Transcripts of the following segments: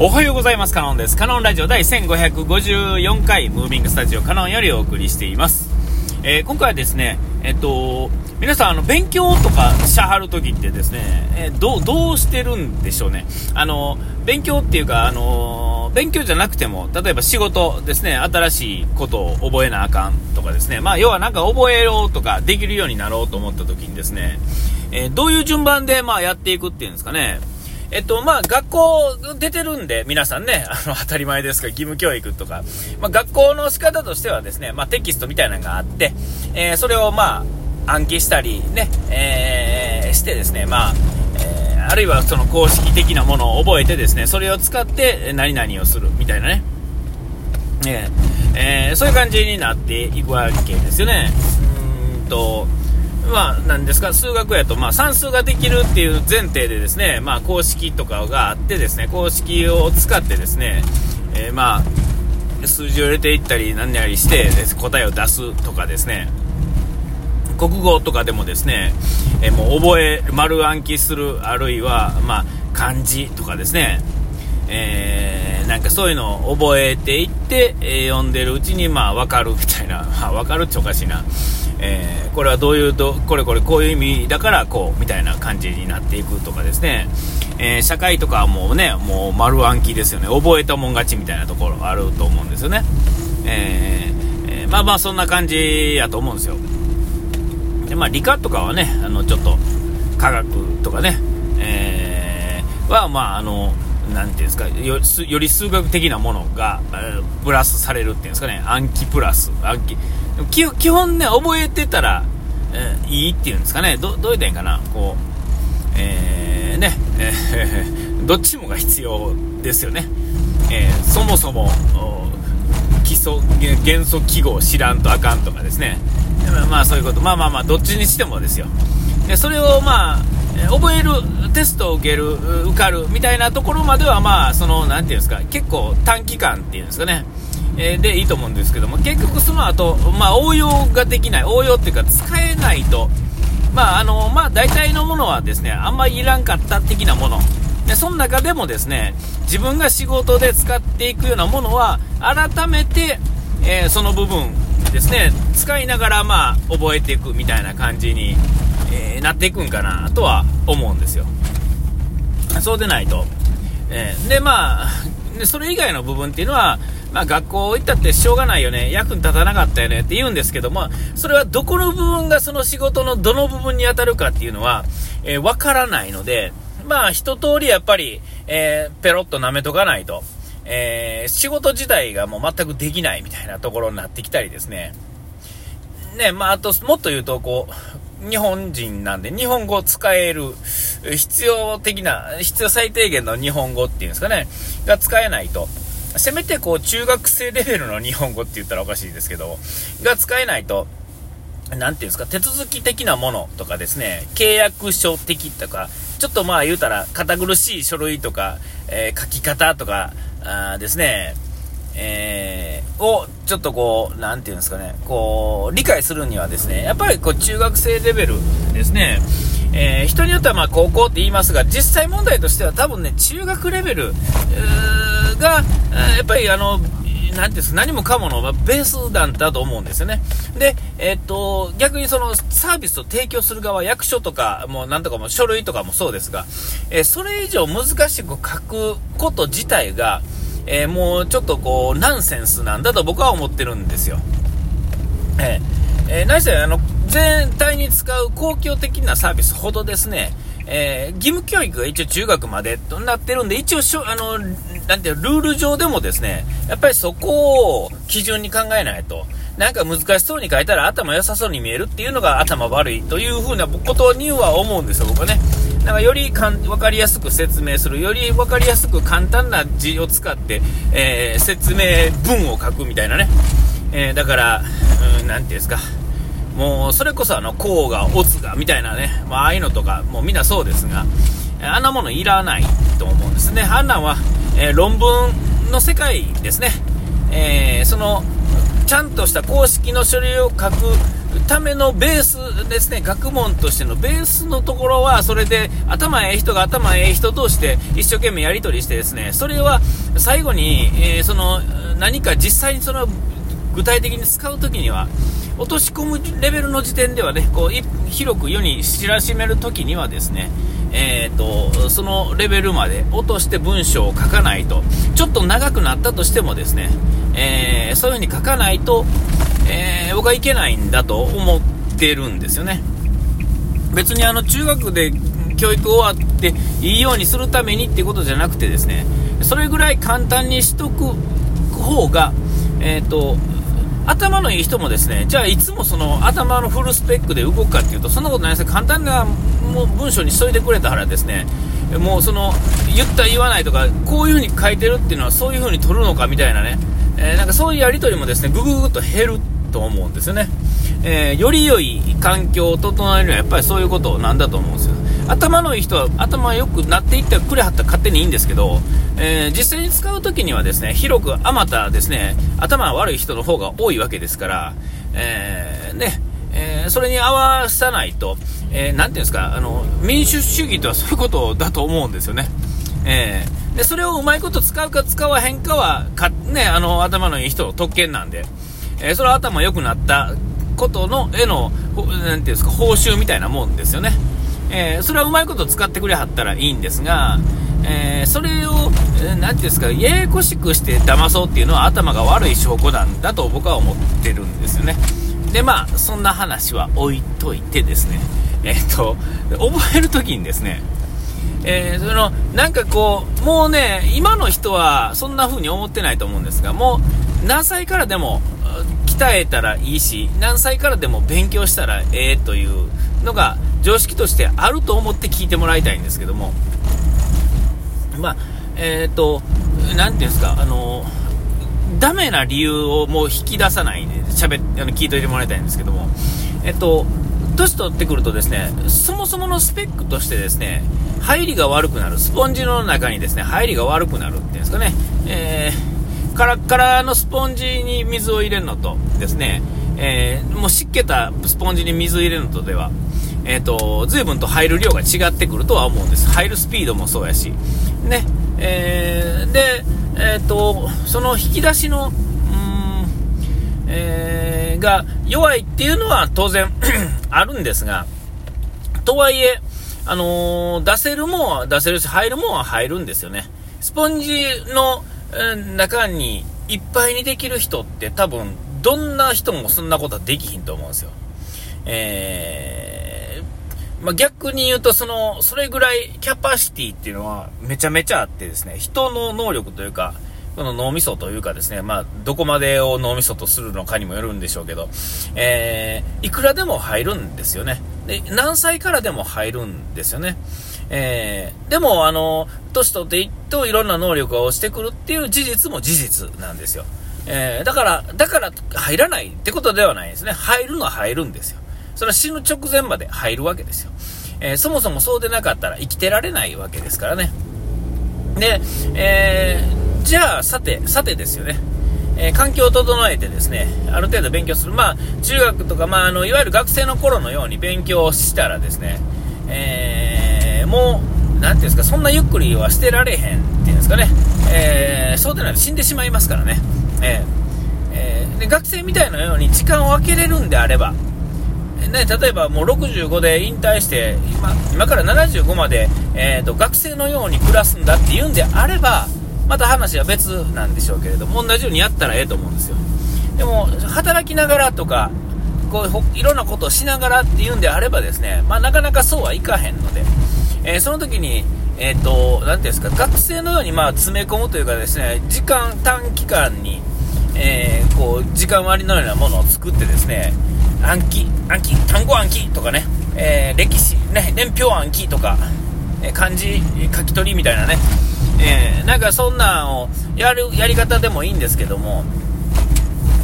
おはようございます。カノンです。カノンラジオ第1554回、ムービングスタジオカノンよりお送りしています。えー、今回はですね、えっと、皆さん、あの、勉強とかしゃはるときってですね、えー、どう、どうしてるんでしょうね。あの、勉強っていうか、あの、勉強じゃなくても、例えば仕事ですね、新しいことを覚えなあかんとかですね、まあ、要はなんか覚えようとか、できるようになろうと思ったときにですね、えー、どういう順番で、まあ、やっていくっていうんですかね、えっと、まあ、学校出てるんで、皆さんね、あの、当たり前ですが、義務教育とか、まあ、学校の仕方としてはですね、まあ、テキストみたいなのがあって、えー、それをまあ、暗記したりね、えー、してですね、まあ、えー、あるいはその公式的なものを覚えてですね、それを使って何々をするみたいなね、えー、えー、そういう感じになっていくわけですよね。うんと、まあ、なんですか、数学やと、まあ、算数ができるっていう前提でですね、まあ、公式とかがあってですね、公式を使ってですね、えー、まあ、数字を入れていったり、何やりして、答えを出すとかですね、国語とかでもですね、えー、もう覚え、丸暗記する、あるいは、まあ、漢字とかですね、えー、なんかそういうのを覚えていって、えー、読んでるうちに、まあ、わかるみたいな、まあ、わかるっておかしいな。えー、これはどういうと、これこれこういう意味だからこうみたいな感じになっていくとかですね、えー、社会とかはもうね、もう丸暗記ですよね、覚えたもん勝ちみたいなところがあると思うんですよね。えー、えー、まあまあそんな感じやと思うんですよ。でまあ理科とかはね、あのちょっと科学とかね、えー、はまああの、なていうんですかよ、より数学的なものが、えー、プラスされるっていうんですかね、暗記プラス、暗記、基本ね、覚えてたら、えー、いいっていうんですかね、どどう言ったらいいかな、こう、えー、ね、えー、どっちもが必要ですよね。えー、そもそも、基礎、元素記号知らんとあかんとかですね。まあそういうこと、まあまあまあ、どっちにしてもですよ。でそれをまあ、覚える、テストを受ける、受かるみたいなところまではまあ、その、なんていうんですか、結構短期間っていうんですかね。え、でいいと思うんですけども、結局その後、まあ応用ができない、応用っていうか使えないと、まああの、まあ大体のものはですね、あんまりいらんかった的なもの。で、その中でもですね、自分が仕事で使っていくようなものは、改めて、えー、その部分ですね、使いながらまあ覚えていくみたいな感じに、えー、なっていくんかなとは思うんですよ。そうでないと。えー、で、まあ、それ以外の部分っていうのは、まあ、学校行ったってしょうがないよね、役に立たなかったよねって言うんですけども、それはどこの部分がその仕事のどの部分に当たるかっていうのは、えー、わからないので、まあ、一通りやっぱり、えー、ペロッと舐めとかないと、えー、仕事自体がもう全くできないみたいなところになってきたりですね。ね、まあ、あと、もっと言うと、こう、日本人なんで、日本語を使える、必要的な、必要最低限の日本語っていうんですかね、が使えないと。せめてこう中学生レベルの日本語って言ったらおかしいですけど、が使えないと、なんていうんですか、手続き的なものとかですね、契約書的とか、ちょっとまあ言うたら堅苦しい書類とか、えー、書き方とか、あですね、えー、をちょっとこう、なんていうんですかね、こう、理解するにはですね、やっぱりこう中学生レベルですね、えー、人によってはま高校って言いますが、実際問題としては多分ね、中学レベル、が、やっぱりあの、なんです、何もかものベース弾だと思うんですよね。で、えっと、逆にそのサービスを提供する側、役所とか、もうなんとかも書類とかもそうですが、えー、それ以上難しく書くこと自体が、えー、もうちょっとこう、ナンセンスなんだと僕は思ってるんですよ。えー、えー、何せあの、全体に使う公共的なサービスほどですね、えー、義務教育が一応中学までとなってるんで、一応しょ、あの、なんていう、ルール上でもですね、やっぱりそこを基準に考えないと、なんか難しそうに書いたら頭良さそうに見えるっていうのが頭悪いというふうなことには思うんですよ、僕はね。なんかよりかん分かりやすく説明する、より分かりやすく簡単な字を使って、えー、説明文を書くみたいなね。えー、だから、うん、なていうんですか。もうそれこそあの、こうが、オツが、みたいなね、まあ、ああいうのとか、もうみんなそうですが、あんなものいらないと思うんですね。あんなんは、えー、論文の世界ですね。えー、その、ちゃんとした公式の書類を書くためのベースですね、学問としてのベースのところは、それで頭ええ人が頭ええ人同士で一生懸命やり取りしてですね、それは最後に、えー、その何か実際にその具体的に使うときには、落とし込むレベルの時点ではね、こう広く世に知らしめるときにはですね、えーと、そのレベルまで落として文章を書かないと、ちょっと長くなったとしてもですね、えー、そういう風に書かないと、えー、僕はいけないんだと思ってるんですよね。別にあの中学で教育終わっていいようにするためにっていうことじゃなくてですね、それぐらい簡単にしとく方が、えーと、頭のいい人もですね、じゃあいつもその頭のフルスペックで動くかっていうと、そんなことないです簡単なもう文章にしといてくれたからですね、もうその言った言わないとか、こういう風に書いてるっていうのはそういう風に取るのかみたいなね、えー、なんかそういうやり取りもですね、ぐぐぐっと減ると思うんですよね。えー、より良い環境を整えるにはやっぱりそういうことなんだと思うんですよ。頭のいい人は頭良くなっていってくれはったら勝手にいいんですけど、えー、実際に使う時にはですね、広くあまたですね、頭悪い人の方が多いわけですから、えー、ね、えー、それに合わさないと、えー、ていうんですか、あの、民主主義とはそういうことだと思うんですよね。えー、で、それをうまいこと使うか使わへんかは、か、ね、あの、頭のいい人の特権なんで、えー、それは頭良くなったことの、絵の、なんていうんですか、報酬みたいなもんですよね。えー、それはうまいこと使ってくれはったらいいんですが、えー、それを、えー、ていうんですか、ややこしくして騙そうっていうのは頭が悪い証拠なんだと僕は思ってるんですよね。で、まあ、そんな話は置いといてですね、えっ、と、覚えるときにですね、えー、その、なんかこう、もうね、今の人はそんな風に思ってないと思うんですが、もう何歳からでも鍛えたらいいし、何歳からでも勉強したらええというのが常識としてあると思って聞いてもらいたいんですけども、まあ、えっ、ー、と、なんていうんですか、あの、ダメな理由をもう引き出さないで、喋あの聞いといてもらいたいんですけども、えっと、年取ってくるとですね、そもそものスペックとしてですね、入りが悪くなる、スポンジの中にですね、入りが悪くなるっていうんですかね、えー、カラッカラのスポンジに水を入れるのとですね、えー、もう湿気たスポンジに水を入れるのとでは、えっ、ー、と、随分と入る量が違ってくるとは思うんです。入るスピードもそうやし。ね。えー、で、えっ、ー、と、その引き出しの、うん、えー、が弱いっていうのは当然 あるんですが、とはいえ、あのー、出せるもんは出せるし、入るもんは入るんですよね。スポンジの、え中にいっぱいにできる人って多分、どんな人もそんなことはできひんと思うんですよ。えー、まあ、逆に言うと、その、それぐらいキャパシティっていうのはめちゃめちゃあってですね、人の能力というか、この脳みそというかですね、まあ、どこまでを脳みそとするのかにもよるんでしょうけど、えー、いくらでも入るんですよね。で、何歳からでも入るんですよね。えー、でも、あの、年取っていっといろんな能力が落ちてくるっていう事実も事実なんですよ。えー、だから、だから入らないってことではないですね。入るのは入るんですよ。それは死ぬ直前まで入るわけですよ。えー、そもそもそうでなかったら生きてられないわけですからね。で、えー、じゃあ、さて、さてですよね。えー、環境を整えてですね、ある程度勉強する。まあ、中学とか、まあ、あの、いわゆる学生の頃のように勉強したらですね、えー、もう、なんていうんですか、そんなゆっくりはしてられへんっていうんですかね、えー、そうでないと死んでしまいますからね。えー、えー、で学生みたいなように時間を空けれるんであれば、ね、例えばもう65で引退して今今から75まで、えーと、学生のように暮らすんだっていうんであればまた話は別なんでしょうけれども同じようにやったらええと思うんですよ。でも働きながらとかこういろんなことをしながらっていうんであればですね、まあ、なかなかそうはいかへんので、えー、その時にえ、ー、と、なていうんですか、学生のようにまあ詰め込むというかですね、時間短期間に、えー、こう、時間割のようなものを作ってですね、暗記、暗記、単語暗記とかね、えー、歴史、ね、年表暗記とか、え漢字書き取りみたいなね、えー、なんかそんなんをやる、やり方でもいいんですけども、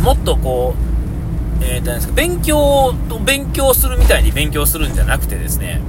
もっとこう、えー、ですか、勉強と勉強するみたいに勉強するんじゃなくてですね、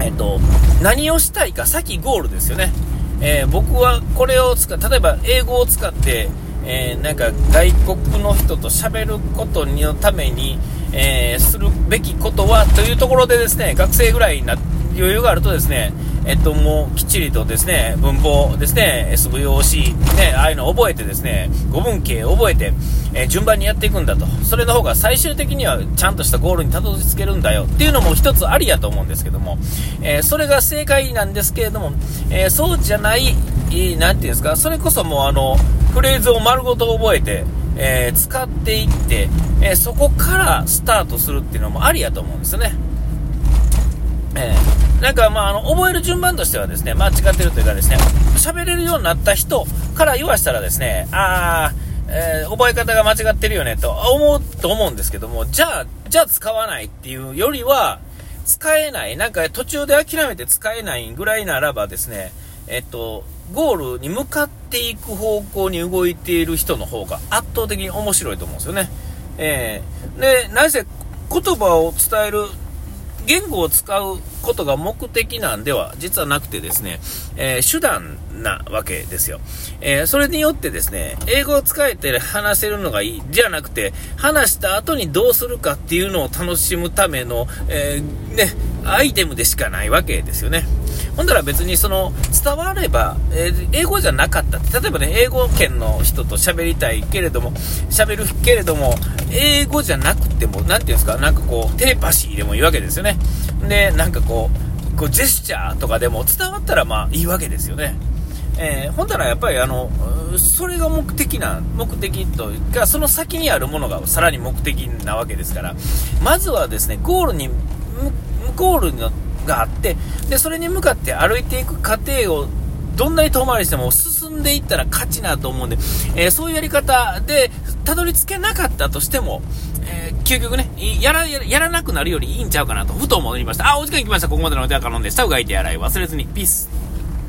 えっ、と、何をしたいか、先ゴールですよね。えー、僕はこれを使う、例えば英語を使って、えー、なんか外国の人と喋ることのために、えー、するべきことはというところでですね、学生ぐらいな余裕があるとですね、えっと、もうきっちりとですね、文法ですね、SVOC、ね、ああいうのを覚えてですね、語文系を覚えて、えー、順番にやっていくんだと。それの方が最終的にはちゃんとしたゴールにたどり着けるんだよっていうのも一つありやと思うんですけども、えー、それが正解なんですけれども、えー、そうじゃない、なんていうんですか、それこそもうあの、フレーズを丸ごと覚えて、え使っていって、えそこからスタートするっていうのもありやと思うんですよね。えー、なんかまあ、あの、覚える順番としてはですね、間違ってるというかですね、喋れるようになった人から言わしたらですね、あー、えー、覚え方が間違ってるよねと思うと思うんですけども、じゃあ、じゃあ使わないっていうよりは、使えない、なんか途中で諦めて使えないぐらいならばですね、えっと、ゴールに向かっていく方向に動いている人の方が圧倒的に面白いと思うんですよね。えー、で、なぜ言葉を伝える言語を使うことが目的なんでは実はなくてですね、えー、手段なわけですよ。えー、それによってですね、英語を使えて話せるのがいい、じゃなくて、話した後にどうするかっていうのを楽しむための、えー、ね、アイテムでしかないわけですよね。ほんだら別にその伝われば、えー、英語じゃなかった例えばね、英語圏の人と喋りたいけれども、喋るけれども、英語じゃなくても、なんていうんですか、なんかこう、テレパシーでもいいわけですよね。で、なんかこう、こうジェスチャーとかでも伝わったらまあいいわけですよね。えー、ほんだらやっぱりあの、それが目的な、目的というか、その先にあるものがさらに目的なわけですから、まずはですね、ゴールに、ゴールのがあって、で、それに向かって歩いていく過程をどんなに遠回りしても進んでいったら勝ちなと思うんで、えー、そういうやり方でたどり着けなかったとしても、えー、究極ね、やら、やらなくなるよりいいんちゃうかなと、ふと思いました。あ、お時間来ました。ここまでのお手は頼んで、下うがいて洗い忘れずに。ピース。